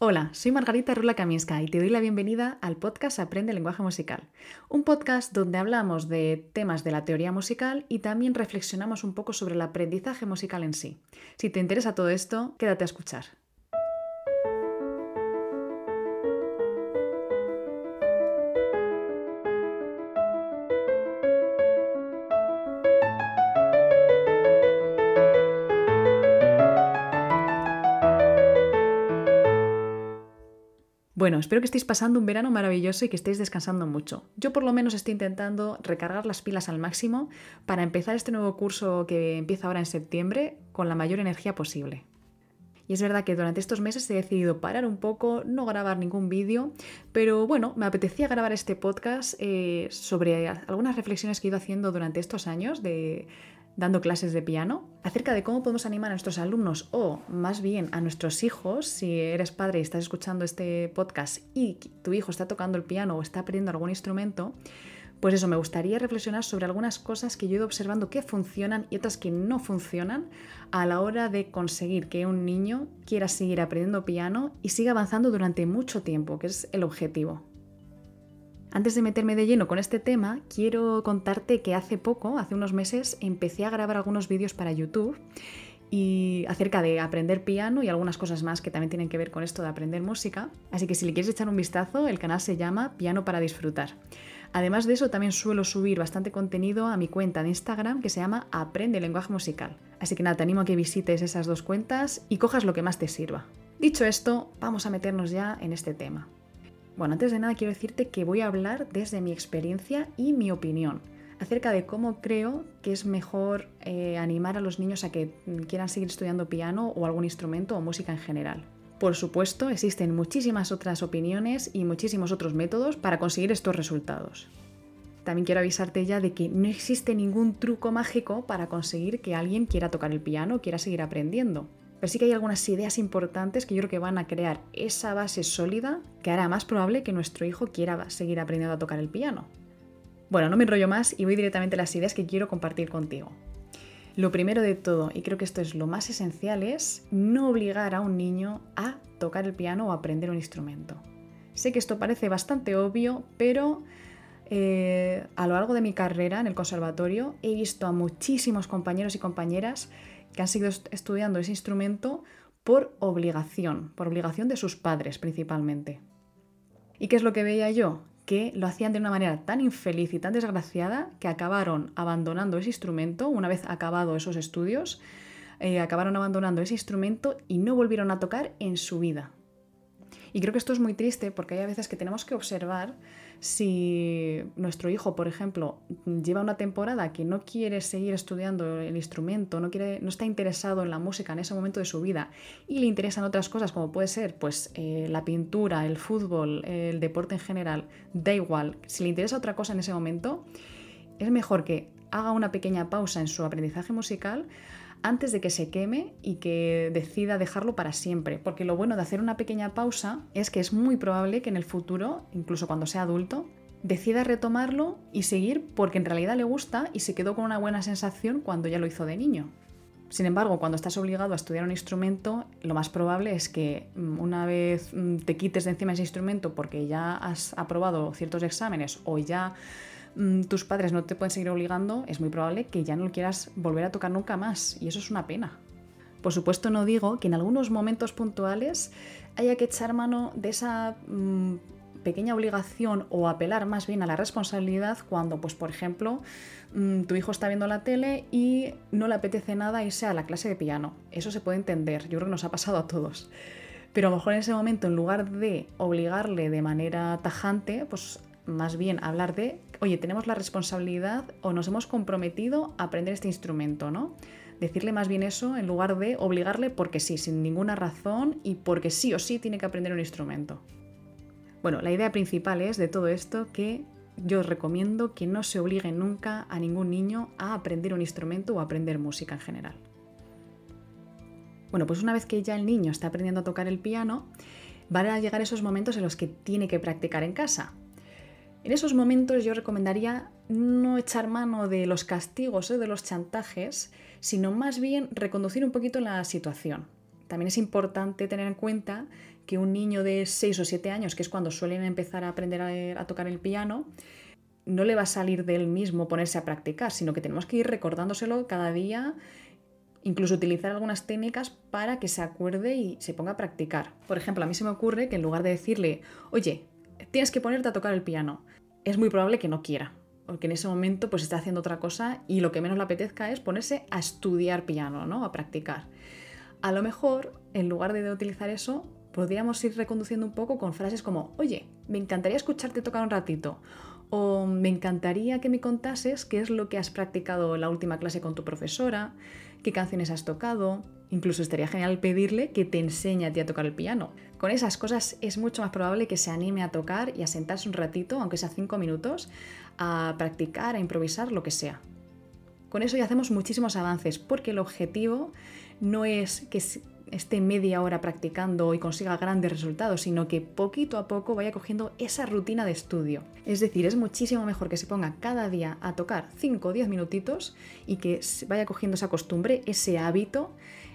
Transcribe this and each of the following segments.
Hola, soy Margarita Rula Kaminska y te doy la bienvenida al podcast Aprende lenguaje musical, un podcast donde hablamos de temas de la teoría musical y también reflexionamos un poco sobre el aprendizaje musical en sí. Si te interesa todo esto, quédate a escuchar. Bueno, espero que estéis pasando un verano maravilloso y que estéis descansando mucho. Yo por lo menos estoy intentando recargar las pilas al máximo para empezar este nuevo curso que empieza ahora en septiembre con la mayor energía posible. Y es verdad que durante estos meses he decidido parar un poco, no grabar ningún vídeo, pero bueno, me apetecía grabar este podcast eh, sobre algunas reflexiones que he ido haciendo durante estos años de, dando clases de piano, acerca de cómo podemos animar a nuestros alumnos o más bien a nuestros hijos, si eres padre y estás escuchando este podcast y tu hijo está tocando el piano o está aprendiendo algún instrumento, pues eso, me gustaría reflexionar sobre algunas cosas que yo he ido observando que funcionan y otras que no funcionan a la hora de conseguir que un niño quiera seguir aprendiendo piano y siga avanzando durante mucho tiempo, que es el objetivo. Antes de meterme de lleno con este tema, quiero contarte que hace poco, hace unos meses, empecé a grabar algunos vídeos para YouTube y acerca de aprender piano y algunas cosas más que también tienen que ver con esto de aprender música. Así que si le quieres echar un vistazo, el canal se llama Piano para disfrutar. Además de eso, también suelo subir bastante contenido a mi cuenta de Instagram que se llama Aprende lenguaje musical. Así que nada, te animo a que visites esas dos cuentas y cojas lo que más te sirva. Dicho esto, vamos a meternos ya en este tema. Bueno, antes de nada quiero decirte que voy a hablar desde mi experiencia y mi opinión acerca de cómo creo que es mejor eh, animar a los niños a que quieran seguir estudiando piano o algún instrumento o música en general. Por supuesto, existen muchísimas otras opiniones y muchísimos otros métodos para conseguir estos resultados. También quiero avisarte ya de que no existe ningún truco mágico para conseguir que alguien quiera tocar el piano o quiera seguir aprendiendo. Pero sí que hay algunas ideas importantes que yo creo que van a crear esa base sólida que hará más probable que nuestro hijo quiera seguir aprendiendo a tocar el piano. Bueno, no me enrollo más y voy directamente a las ideas que quiero compartir contigo. Lo primero de todo, y creo que esto es lo más esencial, es no obligar a un niño a tocar el piano o aprender un instrumento. Sé que esto parece bastante obvio, pero eh, a lo largo de mi carrera en el conservatorio he visto a muchísimos compañeros y compañeras que han seguido estudiando ese instrumento por obligación, por obligación de sus padres principalmente. ¿Y qué es lo que veía yo? Que lo hacían de una manera tan infeliz y tan desgraciada que acabaron abandonando ese instrumento una vez acabado esos estudios, eh, acabaron abandonando ese instrumento y no volvieron a tocar en su vida. Y creo que esto es muy triste porque hay a veces que tenemos que observar si nuestro hijo, por ejemplo, lleva una temporada que no quiere seguir estudiando el instrumento, no, quiere, no está interesado en la música en ese momento de su vida y le interesan otras cosas como puede ser pues, eh, la pintura, el fútbol, el deporte en general, da igual, si le interesa otra cosa en ese momento, es mejor que haga una pequeña pausa en su aprendizaje musical antes de que se queme y que decida dejarlo para siempre. Porque lo bueno de hacer una pequeña pausa es que es muy probable que en el futuro, incluso cuando sea adulto, decida retomarlo y seguir porque en realidad le gusta y se quedó con una buena sensación cuando ya lo hizo de niño. Sin embargo, cuando estás obligado a estudiar un instrumento, lo más probable es que mm, una vez mm, te quites de encima ese instrumento porque ya has aprobado ciertos exámenes o ya Mm, tus padres no te pueden seguir obligando, es muy probable que ya no lo quieras volver a tocar nunca más. Y eso es una pena. Por supuesto no digo que en algunos momentos puntuales haya que echar mano de esa mm, pequeña obligación o apelar más bien a la responsabilidad cuando, pues por ejemplo, mm, tu hijo está viendo la tele y no le apetece nada irse a la clase de piano. Eso se puede entender, yo creo que nos ha pasado a todos. Pero a lo mejor en ese momento, en lugar de obligarle de manera tajante, pues más bien hablar de, oye, tenemos la responsabilidad o nos hemos comprometido a aprender este instrumento, ¿no? Decirle más bien eso en lugar de obligarle porque sí, sin ninguna razón y porque sí o sí tiene que aprender un instrumento. Bueno, la idea principal es de todo esto que yo os recomiendo que no se obligue nunca a ningún niño a aprender un instrumento o a aprender música en general. Bueno, pues una vez que ya el niño está aprendiendo a tocar el piano, van a llegar esos momentos en los que tiene que practicar en casa. En esos momentos yo recomendaría no echar mano de los castigos o de los chantajes, sino más bien reconducir un poquito la situación. también es importante tener en cuenta que un niño de 6 o 7 años, que es cuando suelen empezar a aprender a, a tocar el piano, no le va a salir de él mismo ponerse a practicar, sino que tenemos que ir recordándoselo cada día, incluso utilizar algunas técnicas para que se acuerde y se ponga a practicar. Por ejemplo, a mí se me ocurre que en lugar de decirle, oye, tienes que ponerte a tocar el piano, es muy probable que no quiera, porque en ese momento pues está haciendo otra cosa y lo que menos le apetezca es ponerse a estudiar piano, ¿no? A practicar. A lo mejor, en lugar de utilizar eso, podríamos ir reconduciendo un poco con frases como, oye, me encantaría escucharte tocar un ratito, o me encantaría que me contases qué es lo que has practicado en la última clase con tu profesora, qué canciones has tocado. Incluso estaría genial pedirle que te enseñe a ti a tocar el piano. Con esas cosas es mucho más probable que se anime a tocar y a sentarse un ratito, aunque sea cinco minutos, a practicar, a improvisar, lo que sea. Con eso ya hacemos muchísimos avances, porque el objetivo no es que esté media hora practicando y consiga grandes resultados, sino que poquito a poco vaya cogiendo esa rutina de estudio. Es decir, es muchísimo mejor que se ponga cada día a tocar 5 o 10 minutitos y que vaya cogiendo esa costumbre, ese hábito,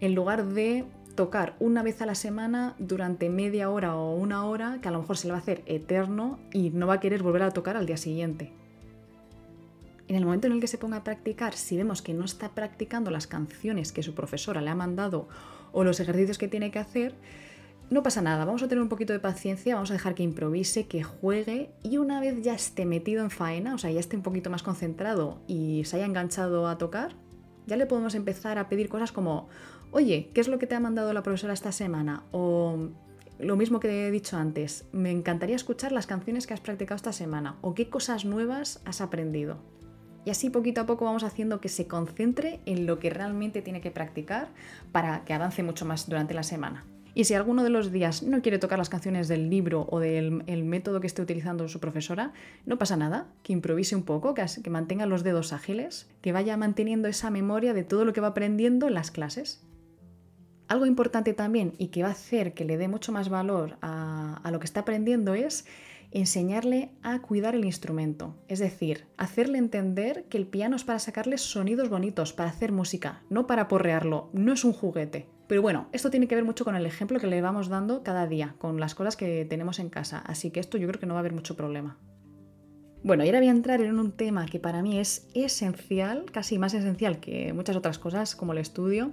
en lugar de tocar una vez a la semana durante media hora o una hora, que a lo mejor se le va a hacer eterno y no va a querer volver a tocar al día siguiente. En el momento en el que se ponga a practicar, si vemos que no está practicando las canciones que su profesora le ha mandado o los ejercicios que tiene que hacer, no pasa nada, vamos a tener un poquito de paciencia, vamos a dejar que improvise, que juegue y una vez ya esté metido en faena, o sea, ya esté un poquito más concentrado y se haya enganchado a tocar, ya le podemos empezar a pedir cosas como, oye, ¿qué es lo que te ha mandado la profesora esta semana? O lo mismo que he dicho antes, me encantaría escuchar las canciones que has practicado esta semana o qué cosas nuevas has aprendido. Y así poquito a poco vamos haciendo que se concentre en lo que realmente tiene que practicar para que avance mucho más durante la semana. Y si alguno de los días no quiere tocar las canciones del libro o del método que esté utilizando su profesora, no pasa nada, que improvise un poco, que, mantenga los dedos ágiles, que vaya manteniendo esa memoria de todo lo que va aprendiendo en las clases. Algo importante también y que va a hacer que le dé mucho más valor a lo que está aprendiendo es enseñarle a cuidar el instrumento, es decir, hacerle entender que el piano es para sacarle sonidos bonitos, para hacer música, no para porrearlo, no es un juguete. Pero bueno, esto tiene que ver mucho con el ejemplo que le vamos dando cada día, con las cosas que tenemos en casa, así que esto yo creo que no va a haber mucho problema. Bueno, y ahora voy a entrar en un tema que para mí es esencial, casi más esencial que muchas otras cosas como el estudio,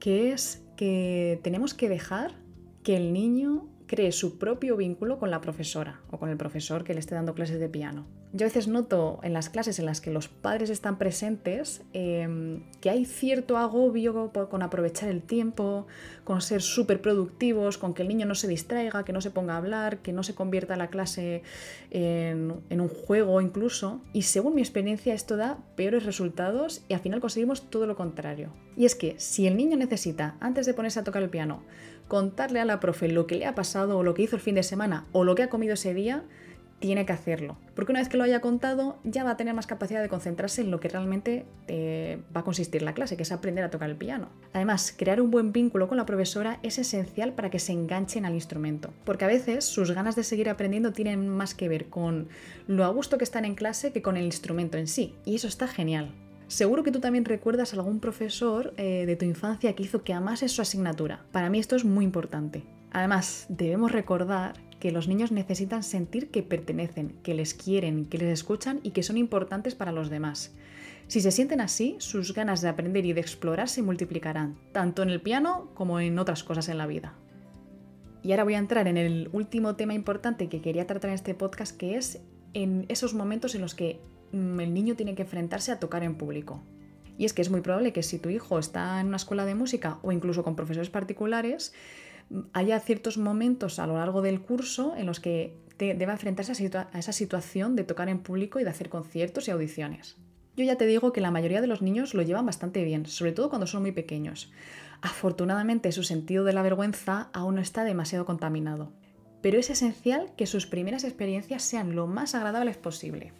que es que tenemos que dejar que el niño cree su propio vínculo con la profesora o con el profesor que le esté dando clases de piano. Yo a veces noto en las clases en las que los padres están presentes em, que hay cierto agobio con aprovechar el tiempo, con ser súper productivos, con que el niño no se distraiga, que no se ponga a hablar, que no se convierta la clase en, en un juego incluso. Y según mi experiencia esto da peores resultados y al final conseguimos todo lo contrario. Y es que si el niño necesita, antes de ponerse a tocar el piano, contarle a la profe lo que le ha pasado o lo que hizo el fin de semana o lo que ha comido ese día, tiene que hacerlo. Porque una vez que lo haya contado, ya va a tener más capacidad de concentrarse en lo que realmente va a consistir la clase, que es aprender a tocar el piano. Además, crear un buen vínculo con la profesora es esencial para que se enganchen al instrumento. Porque a veces sus ganas de seguir aprendiendo tienen más que ver con lo a gusto que están en clase que con el instrumento en sí. Y eso está genial. Seguro que tú también recuerdas a algún profesor eh, de tu infancia que hizo que amases su asignatura. Para mí esto es muy importante. Además, debemos recordar que los niños necesitan sentir que pertenecen, que les quieren, que les escuchan y que son importantes para los demás. Si se sienten así, sus ganas de aprender y de explorar se multiplicarán, tanto en el piano como en otras cosas en la vida. Y ahora voy a entrar en el último tema importante que quería tratar en este podcast, que es en esos momentos en los que Mm, el niño tiene que enfrentarse a tocar en público. Y es que es muy probable que si tu hijo está en una escuela de música o incluso con profesores particulares, haya ciertos momentos a lo largo del curso en los que te deba enfrentarse a, esa situación de tocar en público y de hacer conciertos y audiciones. Yo ya te digo que la mayoría de los niños lo llevan bastante bien, sobre todo cuando son muy pequeños. Afortunadamente su sentido de la vergüenza aún no está demasiado contaminado. Pero es esencial que sus primeras experiencias sean lo más agradables posible.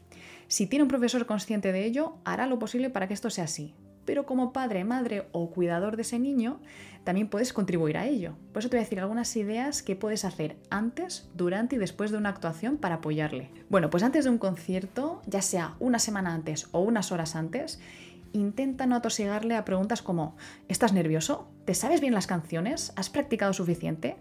Si tiene un profesor consciente de ello, hará lo posible para que esto sea así. Pero como padre, madre o cuidador de ese niño, también puedes contribuir a ello. Por eso te voy a decir algunas ideas que puedes hacer antes, durante y después de una actuación para apoyarle. Bueno, pues antes de un concierto, ya sea una semana antes o unas horas antes, intenta no atosigarle a preguntas como ¿Estás nervioso? ¿Te sabes bien las canciones? ¿Has practicado suficiente?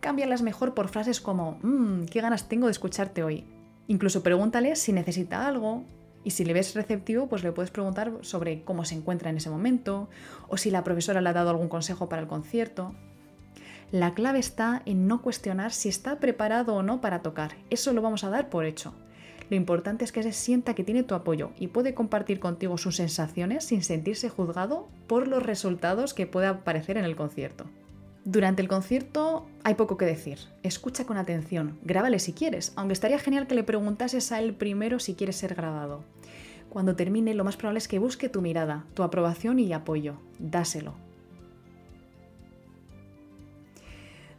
Cámbialas mejor por frases como mmm, qué ganas tengo de escucharte hoy. Incluso pregúntale si necesita algo y si le ves receptivo, pues le puedes preguntar sobre cómo se encuentra en ese momento o si la profesora le ha dado algún consejo para el concierto. La clave está en no cuestionar si está preparado o no para tocar. Eso lo vamos a dar por hecho. Lo importante es que se sienta que tiene tu apoyo y puede compartir contigo sus sensaciones sin sentirse juzgado por los resultados que pueda aparecer en el concierto. Durante el concierto hay poco que decir. Escucha con atención, grábale si quieres, aunque estaría genial que le preguntases a él primero si quiere ser grabado. Cuando termine, lo más probable es que busque tu mirada, tu aprobación y apoyo. Dáselo.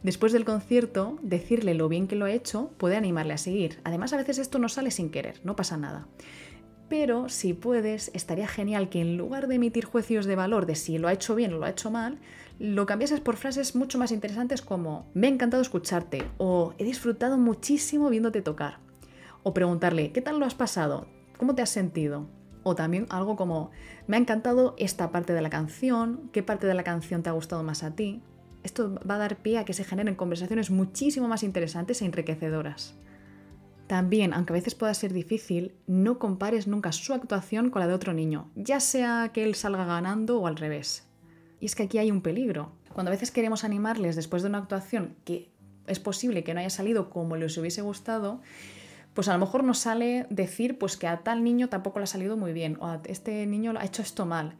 Después del concierto, decirle lo bien que lo ha hecho puede animarle a seguir. Además, a veces esto no sale sin querer, no pasa nada. Pero si puedes, estaría genial que en lugar de emitir juicios de valor de si lo ha hecho bien o lo ha hecho mal, lo cambiases por frases mucho más interesantes como me ha encantado escucharte o he disfrutado muchísimo viéndote tocar. O preguntarle, ¿qué tal lo has pasado? ¿Cómo te has sentido? O también algo como, me ha encantado esta parte de la canción, ¿qué parte de la canción te ha gustado más a ti? Esto va a dar pie a que se generen conversaciones muchísimo más interesantes e enriquecedoras. También, aunque a veces pueda ser difícil, no compares nunca su actuación con la de otro niño, ya sea que él salga ganando o al revés. Y es que aquí hay un peligro. Cuando a veces queremos animarles después de una actuación que es posible que no haya salido como les hubiese gustado, pues a lo mejor nos sale decir pues que a tal niño tampoco le ha salido muy bien o a este niño ha hecho esto mal.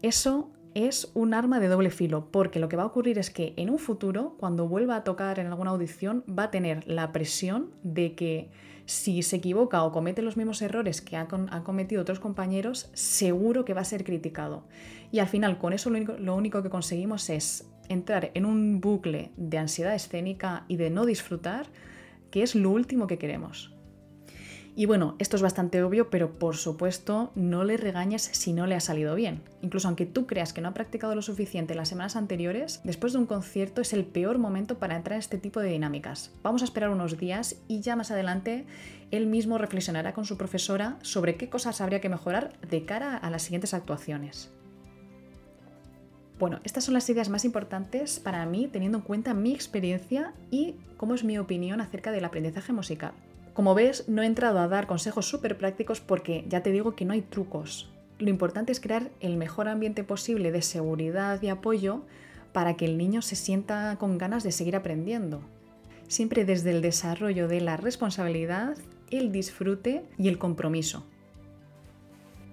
Eso es un arma de doble filo, porque lo que va a ocurrir es que en un futuro, cuando vuelva a tocar en alguna audición, va a tener la presión de que si se equivoca o comete los mismos errores que han, cometido otros compañeros, seguro que va a ser criticado. Y al final, con eso lo único, que conseguimos es entrar en un bucle de ansiedad escénica y de no disfrutar, que es lo último que queremos. Y bueno, esto es bastante obvio, pero por supuesto no le regañes si no le ha salido bien. Incluso aunque tú creas que no ha practicado lo suficiente las semanas anteriores, después de un concierto es el peor momento para entrar en este tipo de dinámicas. Vamos a esperar unos días y ya más adelante él mismo reflexionará con su profesora sobre qué cosas habría que mejorar de cara a las siguientes actuaciones. Bueno, estas son las ideas más importantes para mí teniendo en cuenta mi experiencia y cómo es mi opinión acerca del aprendizaje musical. Como ves, no he entrado a dar consejos súper prácticos porque ya te digo que no hay trucos. Lo importante es crear el mejor ambiente posible de seguridad y apoyo para que el niño se sienta con ganas de seguir aprendiendo. Siempre desde el desarrollo de la responsabilidad, el disfrute y el compromiso.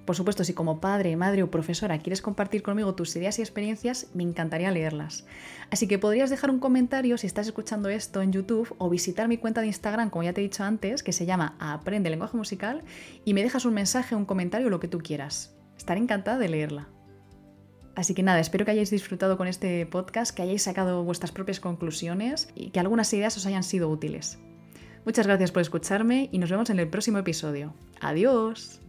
Por supuesto, si como padre, madre o profesora quieres compartir conmigo tus ideas y experiencias, me encantaría leerlas. Así que podrías dejar un comentario si estás escuchando esto en YouTube o visitar mi cuenta de Instagram, como ya te he dicho antes, que se llama Aprende lenguaje musical, y me dejas un mensaje, un comentario, lo que tú quieras. Estaré encantada de leerla. Así que nada, espero que hayáis disfrutado con este podcast, que hayáis sacado vuestras propias conclusiones y que algunas ideas os hayan sido útiles. Muchas gracias por escucharme y nos vemos en el próximo episodio. Adiós.